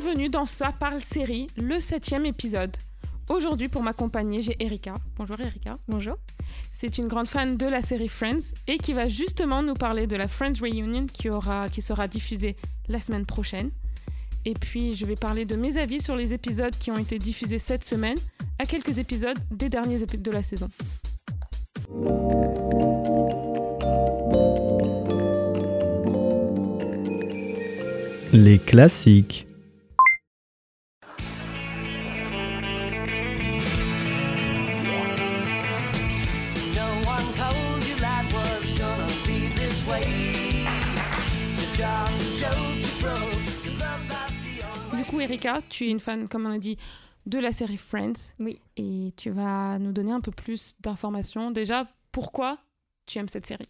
bienvenue dans Ça parle série, le septième épisode. Aujourd'hui, pour m'accompagner, j'ai Erika. Bonjour Erika. Bonjour. C'est une grande fan de la série Friends et qui va justement nous parler de la Friends Reunion qui, aura, qui sera diffusée la semaine prochaine. Et puis, je vais parler de mes avis sur les épisodes qui ont été diffusés cette semaine, à quelques épisodes des derniers épisodes de la saison. Les classiques. Tu es une fan, comme on a dit, de la série Friends. Oui. Et tu vas nous donner un peu plus d'informations. Déjà, pourquoi tu aimes cette série?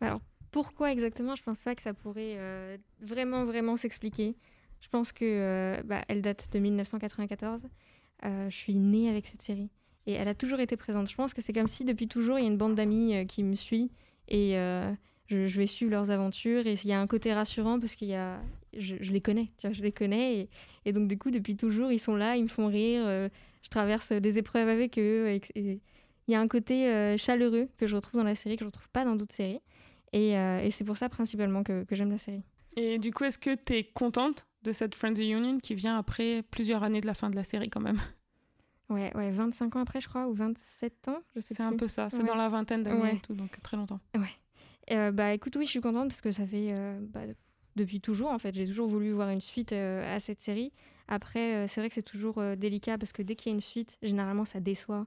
Alors, pourquoi exactement? Je pense pas que ça pourrait euh, vraiment, vraiment s'expliquer. Je pense que euh, bah, elle date de 1994. Euh, je suis née avec cette série et elle a toujours été présente. Je pense que c'est comme si depuis toujours il y a une bande d'amis qui me suit et je, je vais suivre leurs aventures. Et il y a un côté rassurant parce qu'il y a, je, je les connais, tu vois, je les connais et, et donc du coup depuis toujours ils sont là, ils me font rire. euh, je traverse des épreuves avec eux il y a un côté euh, chaleureux que je retrouve dans la série que je retrouve pas dans d'autres séries. Et, euh, et c'est pour ça principalement que, que j'aime la série. Et du coup, est-ce que tu es contente de cette Friends Reunion qui vient après plusieurs années de la fin de la série quand même? Ouais, ouais, 25 ans après, je crois, ou 27 ans, je sais C'est un peu ça, c'est Ouais. dans la vingtaine d'années Ouais. et tout, donc très longtemps. Euh, bah écoute, oui, je suis contente parce que ça fait bah, depuis toujours, en fait. J'ai toujours voulu voir une suite euh, à cette série. Après, euh, c'est vrai que c'est toujours euh, délicat parce que dès qu'il y a une suite, généralement, ça déçoit.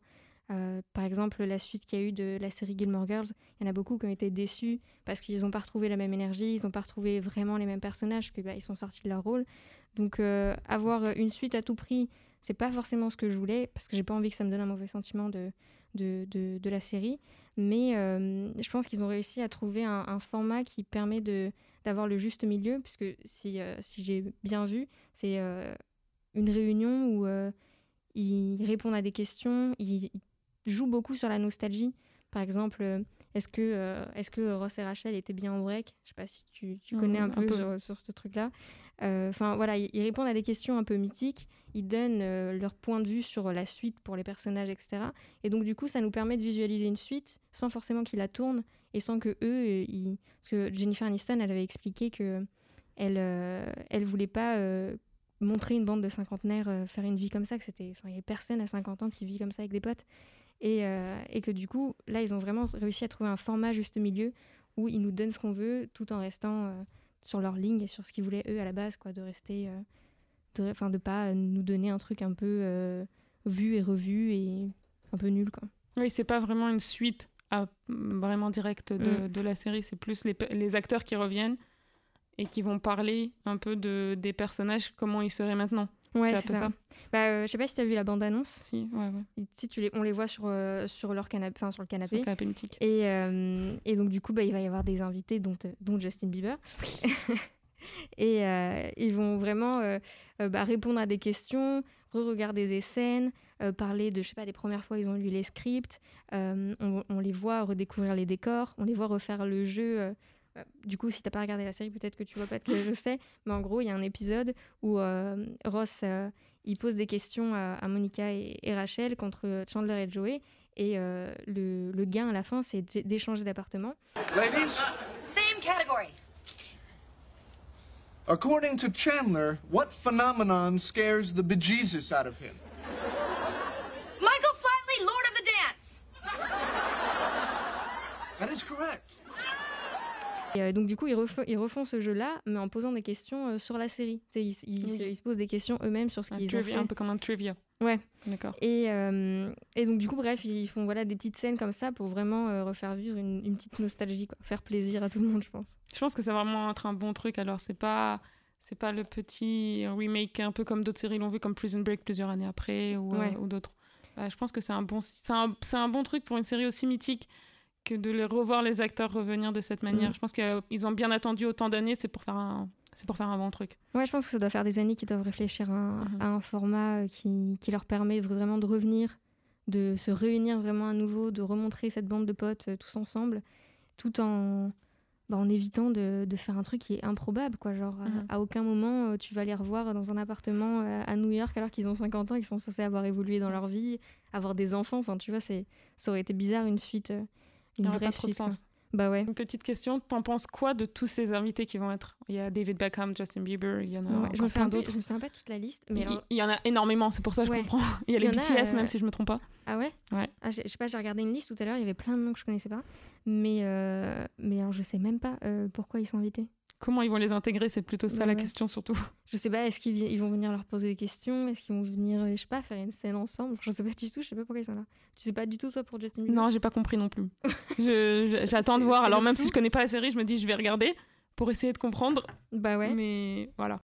Par exemple, la suite qu'il y a eu de la série Gilmore Girls, il y en a beaucoup qui ont été déçus parce qu'ils n'ont pas retrouvé la même énergie, ils n'ont pas retrouvé vraiment les mêmes personnages, que bah, sont sortis de leur rôle. Donc, avoir une suite à tout prix, c'est pas forcément ce que je voulais parce que j'ai pas envie que ça me donne un mauvais sentiment de, de, de, la série. Mais je pense qu'ils ont réussi à trouver un format qui permet de d'avoir le juste milieu, puisque si, euh, si j'ai bien vu, c'est euh, une réunion où euh, ils répondent à des questions, ils, ils jouent beaucoup sur la nostalgie. Par exemple, est-ce que, est-ce que Ross et Rachel étaient bien en break? Je sais pas si tu, tu connais un un peu, peu. Sur, sur ce truc-là. Enfin voilà, ils, ils répondent à des questions un peu mythiques, ils donnent leur point de vue sur la suite pour les personnages, etc. Et donc du coup, ça nous permet de visualiser une suite sans forcément qu'ils la tournent et sans que eux, euh, parce que Jennifer Aniston, elle avait expliqué que elle, euh, elle voulait pas euh, montrer une bande de cinquantenaires faire une vie comme ça, que c'était, enfin, il y a personne à 50 ans qui vit comme ça avec des potes, et, et que du coup, là, ils ont vraiment réussi à trouver un format juste milieu où ils nous donnent ce qu'on veut, tout en restant sur leur ligne et sur ce qu'ils voulaient eux à la base, quoi, de rester, enfin, de pas nous donner un truc un peu vu et revu et un peu nul, quoi. Oui, c'est pas vraiment une suite à, vraiment directe de, Mm. de la série, c'est plus les, les acteurs qui reviennent et qui vont parler un peu de, des personnages, comment ils seraient maintenant. Ouais, C'est ça. ça. Bah, euh, je sais pas si t'as vu la bande-annonce. Si, ouais, ouais. Tu sais, tu les, on les voit sur, euh, sur leur canapé, sur le Sur canapé. le canapé mythique. Et, euh, et donc, du coup, bah, il va y avoir des invités, dont, dont Justin Bieber. et ils vont vraiment bah, répondre à des questions, re-regarder des scènes, euh, parler de, je sais pas, des premières fois ils ont lu les scripts. Euh, on, on les voit redécouvrir les décors, on les voit refaire le jeu. euh, du coup, si t'as pas regardé la série, peut-être que tu vois pas que je sais. Mais en gros, il y a un épisode où euh, Ross euh, il pose des questions à, à Monica et, et Rachel contre Chandler et Joey. Et euh, le, le gain à la fin, c'est d'é- d'échanger d'appartement. Ladies, according to Chandler, what phenomenon scares the bejesus out of him? Michael Flatley, Lord of the Dance. That is correct. Et euh, donc du coup, ils, refont, ils refont ce jeu-là, mais en posant des questions euh, sur la série. Ils, ils- Oui. ils se posent des questions eux-mêmes sur ce qu'ils ont fait. un peu comme un trivia. Ouais. D'accord. Et, euh, et donc du coup, bref, ils font voilà des petites scènes comme ça pour vraiment euh, refaire vivre une, une petite nostalgie, quoi. faire plaisir à tout le monde, je pense. Je pense que ça va vraiment être un bon truc. Alors, c'est pas. C'est pas le petit remake un peu comme d'autres séries l'ont vu, comme Prison Break plusieurs années après ou, euh, ou d'autres. Bah, je pense que c'est un, bon, un, c'est un bon truc pour une série aussi mythique que de les revoir les acteurs revenir de cette manière. Mm. Je pense qu'ils ont bien attendu autant d'années, c'est pour faire un, c'est pour faire un bon truc. Ouais, je pense que ça doit faire des années qu'ils doivent réfléchir à, un- Mhm. à un format euh, qui, qui leur permet vraiment de revenir, de se réunir vraiment à nouveau, de remontrer cette bande de potes euh, tous ensemble, tout en, bah, en évitant de, de faire un truc qui est improbable. Quoi. Genre, à- Mhm. à, aucun moment, euh, tu vas les revoir dans un appartement à New York alors qu'ils ont 50 ans, qu'ils sont censés avoir évolué dans leur vie, avoir des enfants. Enfin, tu vois, ça aurait été bizarre une suite. euh, Il y aurait vraie pas trop de quoi. sens. Bah ouais. Une petite question, t'en penses quoi de tous ces invités qui vont être? Il y a David Beckham, Justin Bieber, il y en a Ouais, encore plein d'autres. je me souviens pas toute la liste. Mais Il, alors- il y en a énormément, c'est pour ça que Ouais. je comprends. Il y a les y a, BTS même euh, si je me trompe pas. Ah ouais? Ouais. ah, Je sais pas, j'ai regardé une liste tout à l'heure, il y avait plein de noms que je connaissais pas. Mais, euh, mais alors je sais même pas euh, pourquoi ils sont invités. Comment ils vont les intégrer C'est plutôt ça la question surtout. Je sais pas, est-ce qu'ils ils vont venir leur poser des questions? Est-ce qu'ils vont venir, euh, je sais pas, faire une scène ensemble? Je sais pas du tout, je sais pas pourquoi ils sont là. Tu sais pas du tout toi pour Justin Bieber? Non, j'ai pas compris non plus. J'attends de voir. Alors même si je connais pas la série, je me dis je vais regarder pour essayer de comprendre. Bah ouais. Mais voilà.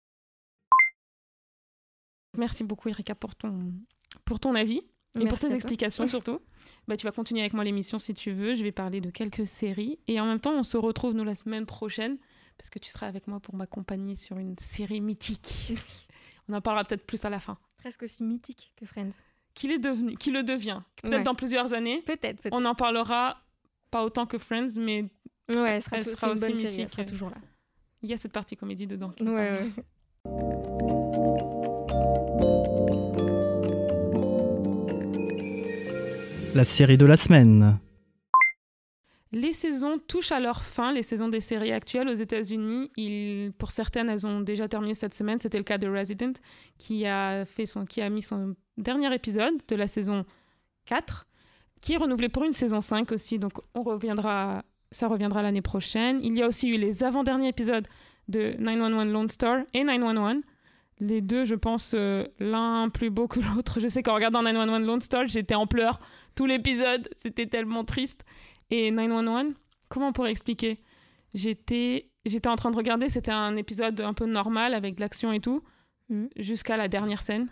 Merci beaucoup Erika pour ton, pour ton avis et pour tes explications surtout. Bah, tu vas continuer avec moi l'émission si tu veux. Je vais parler de quelques séries. Et en même temps, on se retrouve nous la semaine prochaine parce que tu seras avec moi pour m'accompagner sur une série mythique. on en parlera peut-être plus à la fin. Presque aussi mythique que Friends. Qui, est devenu, qui le devient Peut-être Ouais. dans plusieurs années. Peut-être. On en parlera pas autant que Friends, mais Ouais, elle sera, Elle aussi série, elle mythique. sera toujours là. il y a cette partie comédie dedans. ouais. La série de la semaine. Les saisons touchent à leur fin, les saisons des séries actuelles aux États-Unis. Pour certaines, elles ont déjà terminé cette semaine. C'était le cas de Resident, qui a, fait son, mis son dernier épisode de la saison 4, qui est renouvelé pour une saison 5 aussi. Donc, on reviendra, ça reviendra l'année prochaine. Il y a aussi eu les avant-derniers épisodes de 911 Lone Star et 911. Les deux, je pense, euh, l'un plus beau que l'autre. Je sais qu'en regardant 911 Lone Star, j'étais en pleurs tout l'épisode. C'était tellement triste. Et 911, comment on pourrait expliquer? J'étais j'étais en train de regarder, c'était un épisode un peu normal avec de l'action et tout, Mhm. jusqu'à la dernière scène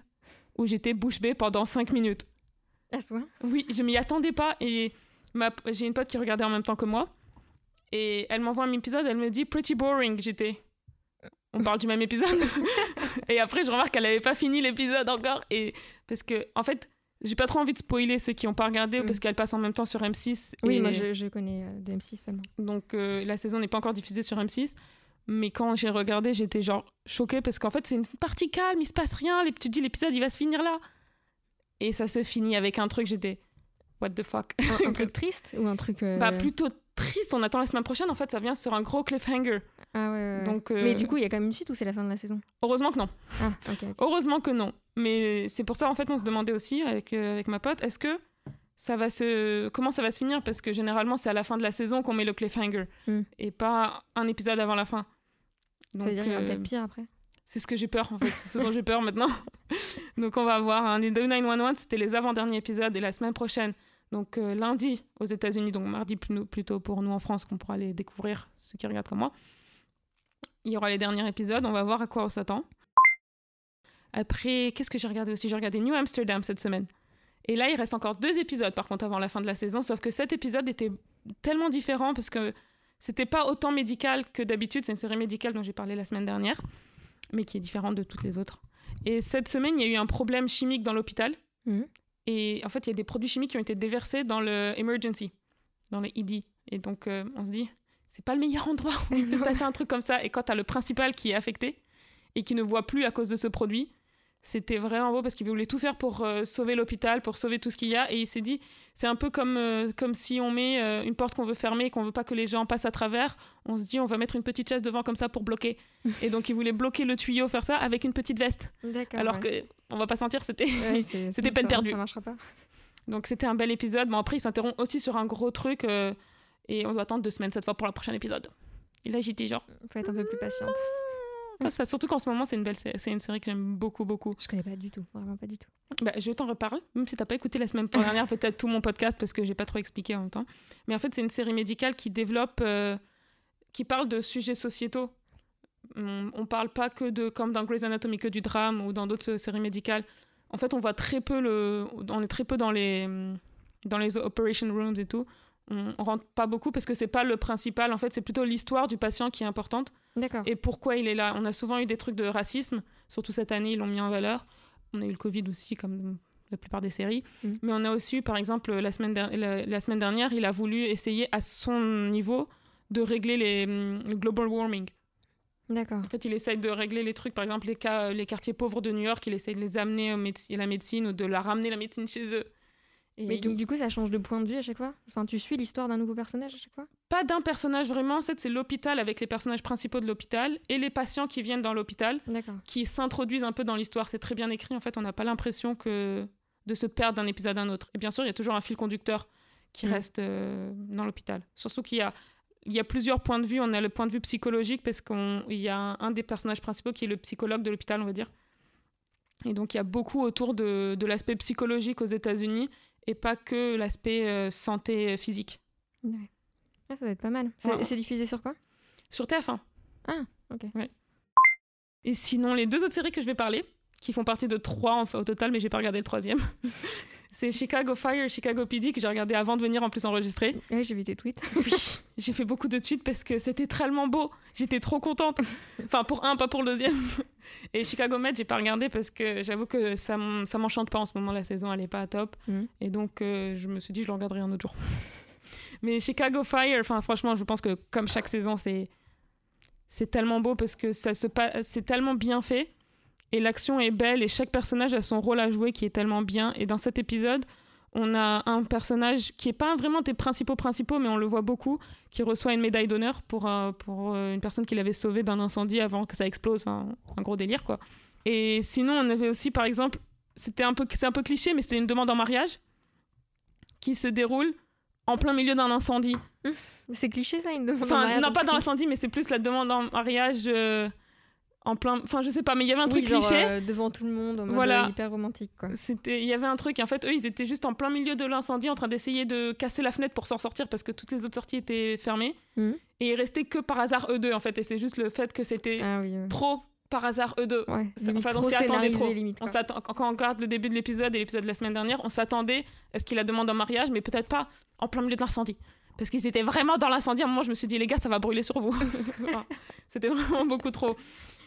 où j'étais bouche bée pendant 5 minutes. À ce point? Oui, je m'y attendais pas et ma- j'ai une pote qui regardait en même temps que moi et elle m'envoie un épisode, elle me dit pretty boring. J'étais on parle du même épisode et après je remarque qu'elle avait pas fini l'épisode encore et parce que en fait, j'ai pas trop envie de spoiler ceux qui ont pas regardé Mm. parce qu'elle passe en même temps sur M6 Oui, et moi je, je connais euh, de M6 seulement. donc euh, la saison n'est pas encore diffusée sur M6 mais quand j'ai regardé, j'étais genre choquée parce qu'en fait, c'est une partie calme, il se passe rien, les- tu te dis l'épisode il va se finir là. Et ça se finit avec un truc, j'étais what the fuck? Un, un truc triste ou un truc. euh, Bah plutôt triste, on attend la semaine prochaine, en fait ça vient sur un gros cliffhanger. Ah ouais, ouais, ouais. Donc euh, Mais du coup, il y a quand même une suite ou c'est la fin de la saison? Heureusement que non. Ah. Heureusement que non. Mais c'est pour ça en fait on se demandait aussi avec, euh, avec ma pote, est-ce que ça va se comment ça va se finir? Parce que généralement c'est à la fin de la saison qu'on met le cliffhanger Hmm. et pas un épisode avant la fin. Ça veut dire qu'il y aura euh, peut-être pire après? C'est ce que j'ai peur en fait, c'est ce dont j'ai peur maintenant. donc on va voir un des 911, c'était les avant-derniers épisodes et la semaine prochaine, donc euh, lundi aux États-Unis, donc mardi plutôt pour nous en France qu'on pourra les découvrir, ceux qui regardent comme moi. Il y aura les derniers épisodes, on va voir à quoi on s'attend. Après, qu'est-ce que j'ai regardé aussi? J'ai regardé New Amsterdam cette semaine. Et là, il reste encore deux épisodes par contre avant la fin de la saison, sauf que cet épisode était tellement différent parce que c'était pas autant médical que d'habitude. C'est une série médicale dont j'ai parlé la semaine dernière, mais qui est différente de toutes les autres. Et cette semaine, il y a eu un problème chimique dans l'hôpital. Mhm. Et en fait, il y a des produits chimiques qui ont été déversés dans le emergency, dans le ED. Et donc, euh, on se dit, c'est pas le meilleur endroit où il peut se passer un truc comme ça. Et quand t'as le principal qui est affecté et qui ne voit plus à cause de ce produit, c'était vraiment beau parce qu'il voulait tout faire pour euh, sauver l'hôpital, pour sauver tout ce qu'il y a. Et il s'est dit, c'est un peu comme, euh, comme si on met euh, une porte qu'on veut fermer et qu'on veut pas que les gens passent à travers. On se dit, on va mettre une petite chaise devant comme ça pour bloquer. et donc, il voulait bloquer le tuyau, faire ça avec une petite veste. D'accord. Alors ouais. que, on va pas sentir, c'était. Ouais, peine perdue. Ça marchera pas. Donc c'était un bel épisode. Bon après il s'interrompt aussi sur un gros truc et on doit attendre deux semaines cette fois pour le prochain épisode. Et là j'étais genre Faut être un peu plus patiente. ah, ça, surtout qu'en ce moment c'est une belle c'est une série que j'aime beaucoup beaucoup. Je connais pas du tout, vraiment pas du tout. Bah, je t'en reparle même si t'as pas écouté la semaine dernière peut-être tout mon podcast parce que j'ai pas trop expliqué en même temps. Mais en fait c'est une série médicale qui développe euh, qui parle de sujets sociétaux. On, on parle pas que de comme dans Grey's Anatomy que du drame ou dans d'autres séries médicales. En fait, on voit très peu le, on est très peu dans les, dans les operation rooms et tout. On, on rentre pas beaucoup parce que c'est pas le principal. En fait, c'est plutôt l'histoire du patient qui est importante D'accord. et pourquoi il est là? On a souvent eu des trucs de racisme, surtout cette année, ils l'ont mis en valeur. On a eu le Covid aussi, comme la plupart des séries. Mm. Mais on a aussi eu, par exemple, la semaine, der- la, la semaine dernière, il a voulu essayer à son niveau de régler les, hum, le global warming. D'accord. En fait, il essaye de régler les trucs, par exemple, les, cas, les quartiers pauvres de New York, il essaye de les amener à la médecine ou de la ramener la médecine chez eux. Et Mais donc, du coup, ça change de point de vue à chaque fois? Enfin, tu suis l'histoire d'un nouveau personnage à chaque fois? Pas d'un personnage vraiment, en fait, c'est l'hôpital avec les personnages principaux de l'hôpital et les patients qui viennent dans l'hôpital qui s'introduisent un peu dans l'histoire. C'est très bien écrit, en fait, on n'a pas l'impression que de se perdre d'un épisode à un autre. Et bien sûr, il y a toujours un fil conducteur qui Mm. reste euh, dans l'hôpital. Surtout qu'il y a, il y a plusieurs points de vue. On a le point de vue psychologique parce qu'il y a un, un des personnages principaux qui est le psychologue de l'hôpital, on va dire. Et donc, il y a beaucoup autour de, de l'aspect psychologique aux États-Unis et pas que l'aspect euh, santé physique. Ouais. Ah, ça doit être pas mal. C'est Ouais. diffusé sur quoi? Sur TF1. Ah, ok. Ouais. Et sinon, les deux autres séries que je vais parler, qui font partie de trois enfin, au total, mais j'ai pas regardé le troisième, c'est Chicago Fire Chicago PD que j'ai regardé avant de venir en plus enregistrer. Ouais, j'ai vu tes tweets. Oui, j'ai fait beaucoup de tweets parce que c'était tellement beau. J'étais trop contente. Enfin, pour un, pas pour le deuxième. Et Chicago Med, j'ai pas regardé parce que j'avoue que ça m'enchante pas en ce moment. La saison, elle est pas à top. Mhm. Et donc, euh, je me suis dit, je le regarderai un autre jour. Mais Chicago Fire, enfin, franchement, je pense que comme chaque saison, c'est c'est tellement beau parce que ça se c'est tellement bien fait et l'action est belle et chaque personnage a son rôle à jouer qui est tellement bien. Et dans cet épisode, on a un personnage qui est pas vraiment des principaux principaux, mais on le voit beaucoup, qui reçoit une médaille d'honneur pour, euh, pour euh, une personne qui l'avait sauvé d'un incendie avant que ça explose, enfin, un gros délire quoi. Et sinon, on avait aussi par exemple, c'était un peu, c'est un peu cliché, mais c'était une demande en mariage qui se déroule en plein milieu d'un incendie. C'est cliché ça, une demande en mariage non pas dans l'incendie, mais c'est plus la demande en mariage euh, en plein, enfin je sais pas, mais il y avait un Oui, truc genre, cliché. euh, devant tout le monde, en mode Voilà. euh, hyper romantique, quoi. C'était, il y avait un truc. En fait, eux, ils étaient juste en plein milieu de l'incendie, en train d'essayer de casser la fenêtre pour s'en sortir parce que toutes les autres sorties étaient fermées. Mhm. Et il restait que par hasard eux deux, en fait. Et c'est juste le fait que c'était Ah oui, ouais. trop par hasard eux deux. Ouais, enfin, on trop s'y attendait trop. limite. On quand on regarde le début de l'épisode et l'épisode de la semaine dernière, on s'attendait à ce qu'il la demande en mariage, mais peut-être pas en plein milieu de l'incendie. Parce qu'ils étaient vraiment dans l'incendie. À un moment, je me suis dit, les gars, ça va brûler sur vous. C'était vraiment beaucoup trop.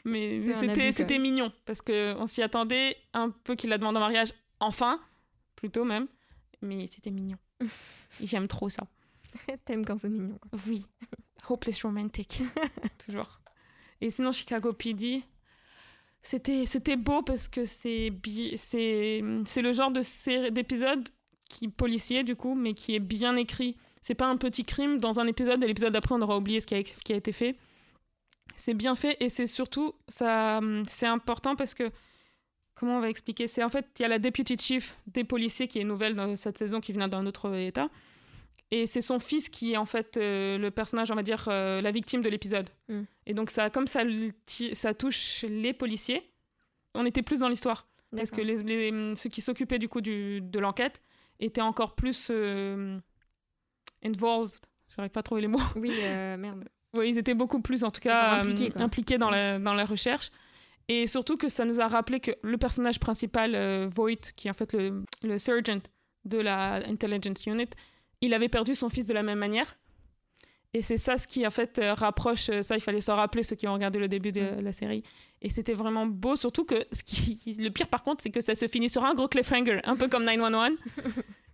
Mais, c'était, c'était mignon. Parce qu'on s'y attendait un peu qu'il la demande en mariage, enfin, plutôt même. Mais c'était mignon. J'aime trop ça. T'aimes quand c'est mignon. quoi. Oui. Hopeless romantic. Toujours. Et sinon, Chicago PD, c'était, c'était beau parce que c'est, c'est, c'est le genre de série, d'épisode qui policier, du coup, mais qui est bien écrit. C'est pas un petit crime dans un épisode et l'épisode d'après, on aura oublié ce qui a, qui a été fait. C'est bien fait et c'est surtout, ça, c'est important parce que, comment on va expliquer C'est en fait, il y a la deputy chief des policiers qui est nouvelle dans cette saison, qui vient d'un autre état. Et c'est son fils qui est en fait euh, le personnage, on va dire, euh, la victime de l'épisode. Mm. Et donc, ça, comme ça, ça touche les policiers, on était plus dans l'histoire. Parce que les, les- ceux qui s'occupaient du coup du, de l'enquête étaient encore plus euh, involved. J'arrive pas à trouver les mots. Oui, euh, merde. Oui, ils étaient beaucoup plus, en tout cas, impliqués, euh, impliqués dans, la, dans la recherche. Et surtout que ça nous a rappelé que le personnage principal, euh, Voight, qui est en fait le, le sergeant de la Intelligence Unit, il avait perdu son fils de la même manière. Et c'est ça ce qui, en fait, euh, rapproche. Ça, il fallait s'en rappeler, ceux qui ont regardé le début de la série. Et c'était vraiment beau, surtout que ce qui, le pire, par contre, c'est que ça se finit sur un gros cliffhanger, un peu comme 911.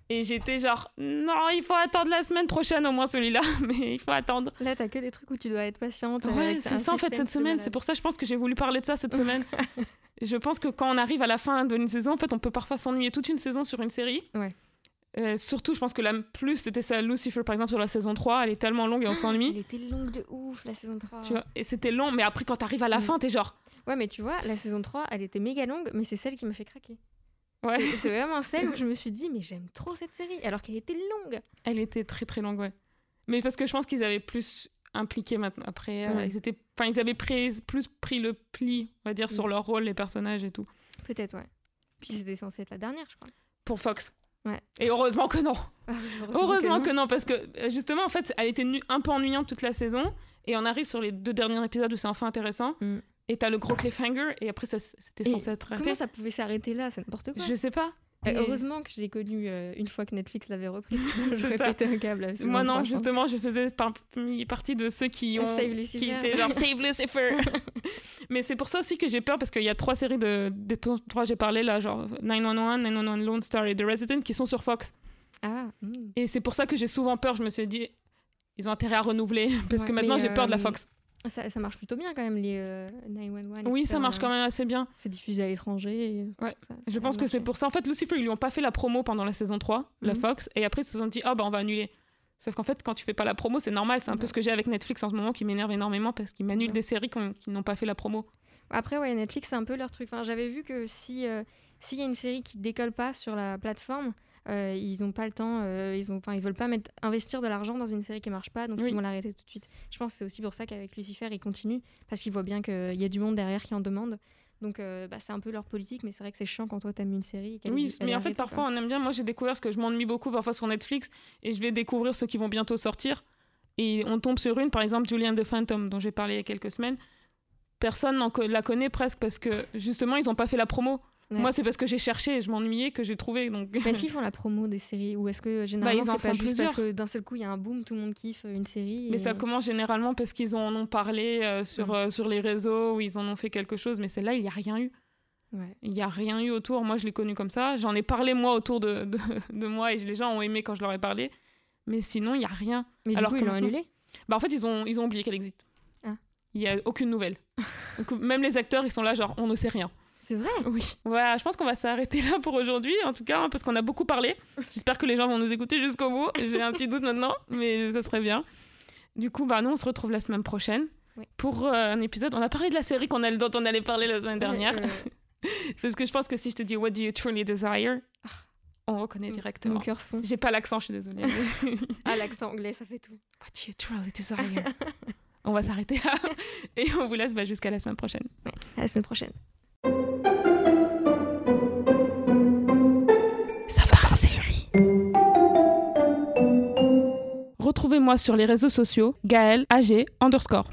Et j'étais genre, non, il faut attendre la semaine prochaine au moins celui-là, mais il faut attendre. Là, t'as que des trucs où tu dois être patiente. Ouais, c'est ça en fait cette semaine. C'est pour ça, je pense que j'ai voulu parler de ça cette semaine. je pense que quand on arrive à la fin d'une saison, en fait, on peut parfois s'ennuyer toute une saison sur une série. Ouais. Euh, surtout, je pense que la plus, c'était ça, Lucifer, par exemple, sur la saison 3. Elle est tellement longue et on Elle s'ennuie. était longue de ouf, la saison 3. Tu vois, et c'était long, mais après, quand t'arrives à la fin, t'es genre. Ouais, mais tu vois, la saison 3, elle était méga longue, mais c'est celle qui m'a fait craquer. Ouais. C'est- vraiment celle où je me suis dit, mais j'aime trop cette série, alors qu'elle était longue. Elle était très très longue, ouais. Mais parce que je pense qu'ils avaient plus impliqué maintenant. Après, euh, ils, étaient... enfin, ils avaient pris, plus pris le pli, on va dire, sur Mm. leur rôle, les personnages et tout. Peut-être, ouais. Puis c'était censé être la dernière, je crois. Pour Fox. Ouais. Et heureusement que non. Ah, Heureusement que non. non, parce que euh, justement, en fait, elle était un peu ennuyante toute la saison. Et on arrive sur les deux derniers épisodes où c'est enfin intéressant. Mm. Et t'as le gros cliffhanger. Et après, ça, c'était censé être arrêté. Comment ça pouvait s'arrêter là? C'est n'importe quoi. Je sais pas. Euh, Et- Heureusement que je l'ai connu euh, une fois que Netflix l'avait repris. J'aurais pété un câble. à Moi, non, 3, je pense. justement, je faisais partie de ceux qui ont. Save Lucifer. qui étaient genre Save Lucifer. Mais c'est pour ça aussi que j'ai peur parce qu'il y a trois séries de. Des trois, j'ai parlé là, genre 911, 911 Lone Star et The Resident qui sont sur Fox. Ah, hmm. Et c'est pour ça que j'ai souvent peur. Je me suis dit, ils ont intérêt à renouveler parce Ouais, que maintenant j'ai peur de la euh, Fox. Ça, ça marche plutôt bien quand même, les euh, 911. Oui, etc., ça marche euh, quand même assez bien. C'est diffusé à l'étranger. et Ouais. ça- Je pense que c'est pour ça. En fait, Lucifer, ils lui ont pas fait la promo pendant la saison 3, la Mhm. Fox, et après ils se sont dit, ah bah on va annuler. Sauf qu'en fait, quand tu fais pas la promo, c'est normal. C'est un peu ce que j'ai avec Netflix en ce moment qui m'énerve énormément parce qu'ils m'annulent Ouais. des séries qui n'ont pas fait la promo. Après, ouais, Netflix, c'est un peu leur truc. Enfin, J'avais vu que si euh, s'il y a une série qui décolle pas sur la plateforme, euh, ils ont pas le temps, euh, ils ont, enfin, ils veulent pas mettre, investir de l'argent dans une série qui marche pas, donc Oui. ils vont l'arrêter tout de suite. Je pense que c'est aussi pour ça qu'avec Lucifer, ils continuent parce qu'ils voient bien qu'il y a du monde derrière qui en demande. Donc, euh, bah, c'est un peu leur politique, mais c'est vrai que c'est chiant quand toi t'aimes une série. et Oui, mais en fait, parfois on aime bien. Moi, j'ai découvert ce que je m'ennuie beaucoup parfois sur Netflix et je vais découvrir ceux qui vont bientôt sortir. Et on tombe sur une, par exemple, Julian the Phantom, dont j'ai parlé il y a quelques semaines. Personne n'en la connaît presque parce que justement, ils n'ont pas fait la promo. Ouais. Moi, c'est parce que j'ai cherché et je m'ennuyais que j'ai trouvé. Donc... Mais est-ce qu'ils font la promo des séries ou est-ce que généralement Bah, ils en c'est pas font juste parce que d'un seul coup il y a un boom, tout le monde kiffe euh, une série Mais ça commence généralement parce qu'ils en ont parlé euh, sur, euh, sur les réseaux ou ils en ont fait quelque chose. Mais celle-là, il n'y a rien eu. Ouais. Il n'y a rien eu autour. Moi, je l'ai connue comme ça. J'en ai parlé, moi, autour de, de, de moi et les gens ont aimé quand je leur ai parlé. Mais sinon, il n'y a rien. Mais Alors du coup que ils l'ont maintenant- annulé? Bah, en fait, ils ont, ils ont oublié qu'elle existe. Ah. Il n'y a aucune nouvelle. Donc, même les acteurs, ils sont là, genre, on ne sait rien. C'est vrai? Oui. Voilà, je pense qu'on va s'arrêter là pour aujourd'hui, en tout cas, hein, parce qu'on a beaucoup parlé. J'espère que les gens vont nous écouter jusqu'au bout. J'ai un petit doute maintenant, mais ça serait bien. Du coup, bah, nous, on se retrouve la semaine prochaine Oui. pour euh, un épisode. On a parlé de la série qu'on a, dont on allait parler la semaine dernière. Ouais, euh, Parce que je pense que si je te dis What do you truly desire, on reconnaît directement. Mon cœur fond. J'ai pas l'accent, je suis désolée. mais- Ah, l'accent anglais, ça fait tout. What do you truly desire? On va s'arrêter là et on vous laisse bah, jusqu'à la semaine prochaine. À la semaine prochaine. Retrouvez-moi sur les réseaux sociaux Gaël AG underscore.